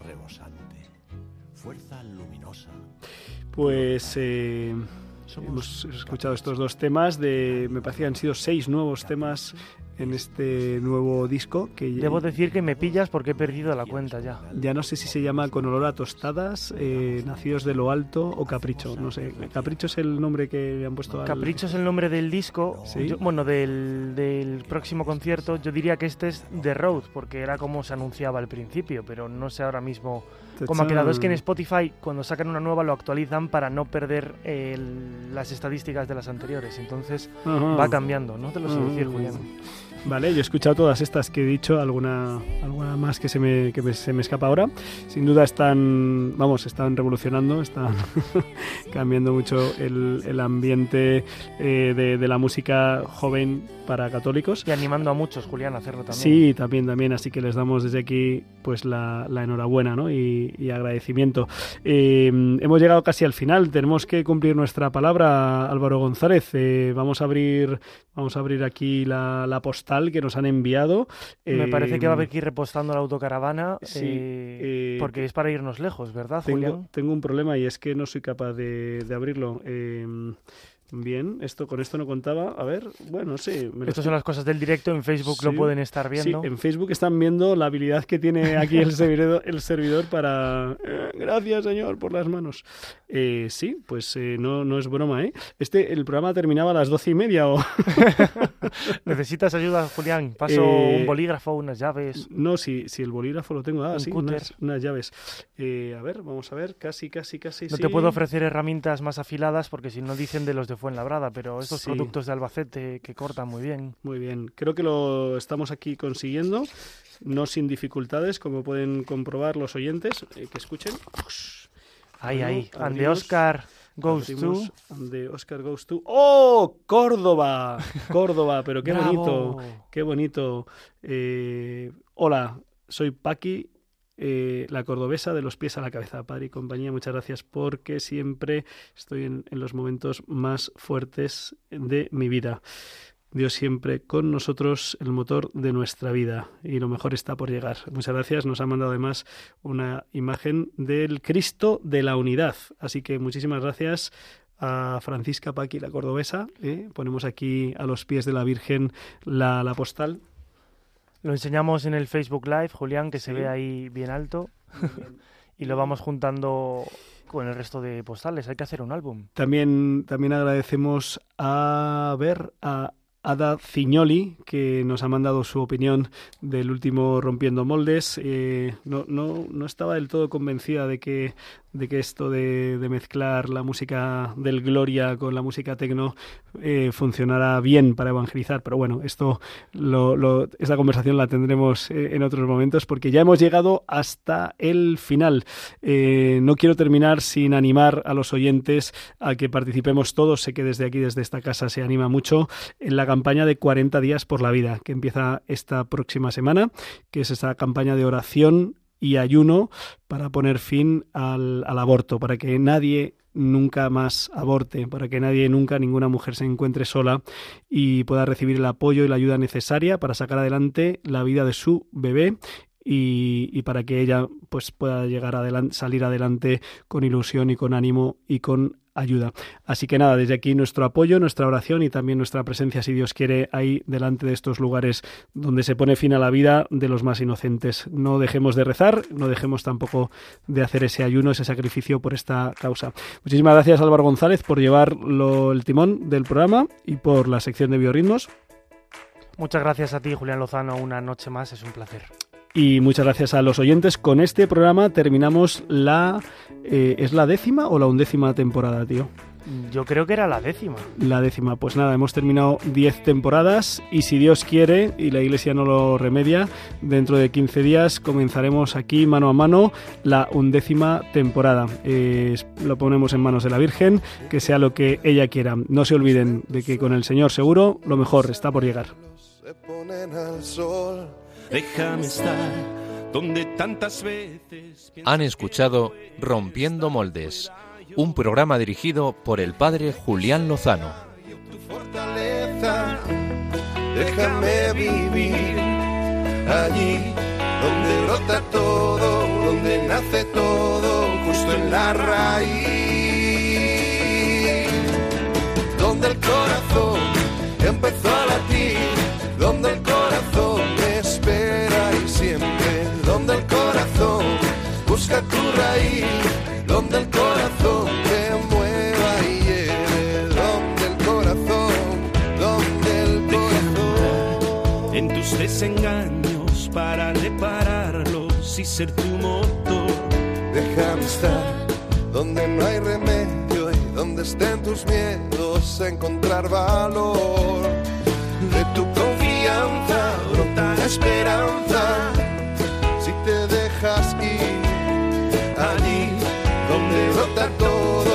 rebosante. Fuerza luminosa. Pues eh, hemos escuchado estos dos temas de, me parece que han sido seis nuevos temas en este nuevo disco que Debo decir que me pillas porque he perdido la cuenta ya. ya no sé si se llama con olor a tostadas, eh, nacidos de lo alto o capricho, no sé. Capricho es el nombre que le han puesto al... Capricho es el nombre del disco, Sí. yo- bueno, del, del próximo concierto. Yo diría que este es The Road, porque era como se anunciaba al principio, pero no sé ahora mismo cómo ha quedado. Es que en Spotify, cuando sacan una nueva, lo actualizan para no perder el- las estadísticas de las anteriores. Entonces va cambiando, no te lo sé decir, Ah. Julián. Vale, yo he escuchado todas estas que he dicho, alguna, alguna más que, se me, que me- se me escapa ahora. Sin duda están, vamos, están revolucionando, están cambiando mucho el, el ambiente eh, de, de la música joven para católicos. Y animando a muchos, Julián, a hacerlo también. Sí, también, también. Así que les damos desde aquí pues la, la enhorabuena ¿no? y, y agradecimiento. Eh, hemos llegado casi al final. Tenemos que cumplir nuestra palabra, Álvaro González. Eh, vamos a abrir, vamos a abrir aquí la, la postal que nos han enviado. Me Eh, parece que va a haber que ir repostando la autocaravana sí, eh, eh, porque es para irnos lejos, ¿verdad, Julián? tengo, tengo un problema y es que no soy capaz de, de abrirlo. Bien, esto con esto no contaba. A ver, bueno, sí. me Estas son las cosas del directo, en Facebook lo pueden estar viendo. Sí, en Facebook están viendo la habilidad que tiene aquí el servidor, el servidor para... eh, gracias, señor, por las manos. Eh, sí, pues eh, no, no es broma, ¿eh? Este, el programa terminaba a las doce y media o... ¿Necesitas ayuda, Julián? Paso un bolígrafo, unas llaves. No, si, si el bolígrafo lo tengo. Ah, Un sí, cúter. unas, unas llaves. A ver, vamos a ver, casi, casi, casi. No sí. te puedo ofrecer herramientas más afiladas porque si no dicen de los de Fuenlabrada, pero estos Sí. productos de Albacete que cortan muy bien. Muy bien, creo que lo estamos aquí consiguiendo, no sin dificultades, como pueden comprobar los oyentes eh, que escuchen. Ahí, Bueno, ahí. And the Oscar goes to... and the Oscar goes to. ¡Oh! Córdoba, Córdoba, pero qué bonito, qué bonito. Eh, hola, soy Paqui. Eh, la cordobesa de los pies a la cabeza, padre y compañía, muchas gracias porque siempre estoy en, los momentos más fuertes de mi vida. Dios siempre con nosotros, el motor de nuestra vida. Y lo mejor está por llegar. Muchas gracias. Nos ha mandado además una imagen del Cristo de la Unidad. Así que muchísimas gracias a Francisca Paqui, la cordobesa. ¿eh? Ponemos aquí a los pies de la Virgen la, la postal. Lo enseñamos en el Facebook Live, Julián, que se ve ahí bien alto. y lo vamos juntando con el resto de postales. Hay que hacer un álbum. También, también agradecemos a ver a Ada Cignoli, que nos ha mandado su opinión del último Rompiendo Moldes. Eh, no, no, no estaba del todo convencida de que, de que esto de, de mezclar la música del Gloria con la música tecno eh, funcionará bien para evangelizar. Pero bueno, esto, lo, lo, esta conversación la tendremos eh, en otros momentos porque ya hemos llegado hasta el final. Eh, no quiero terminar sin animar a los oyentes a que participemos todos. Sé que desde aquí, desde esta casa, se anima mucho en la campaña de 40 días por la vida que empieza esta próxima semana, que es esta campaña de oración y ayuno para poner fin al, aborto, para que nadie nunca más aborte, para que nadie nunca, ninguna mujer se encuentre sola y pueda recibir el apoyo y la ayuda necesaria para sacar adelante la vida de su bebé y, y, para que ella pues pueda llegar adelante, salir adelante con ilusión y con ánimo y con ayuda. Así que nada, desde aquí nuestro apoyo, nuestra oración y también nuestra presencia, si Dios quiere, ahí delante de estos lugares donde se pone fin a la vida de los más inocentes. No dejemos de rezar, no dejemos tampoco de hacer ese ayuno, ese sacrificio por esta causa. Muchísimas gracias Álvaro González por llevar lo, el timón del programa y por la sección de biorritmos. Muchas gracias a ti, Julián Lozano, una noche más, es un placer. Y muchas gracias a los oyentes. Con este programa terminamos la... Eh, ¿Es la décima o la undécima temporada, tío? Yo creo que era la décima. La décima. Pues nada, hemos terminado 10 temporadas y si Dios quiere y la Iglesia no lo remedia, dentro de 15 días comenzaremos aquí mano a mano la undécima temporada. Eh, lo ponemos en manos de la Virgen, que sea lo que ella quiera. No se olviden de que con el Señor seguro lo mejor está por llegar. Se ponen al sol. Déjame estar donde tantas veces. Han escuchado Rompiendo Moldes, un programa dirigido por el padre Julián Lozano. Fortaleza, déjame vivir allí donde brota todo, donde nace todo, justo en la raíz, donde el corazón empezó a latir, donde el corazón busca tu raíz, donde el corazón te mueva y lleve, donde el corazón, donde el corazón. En tus desengaños para repararlos y ser tu motor. Déjame estar donde no hay remedio y donde estén tus miedos, encontrar valor. De tu confianza brota la esperanza. Si te dejas ir importa todo.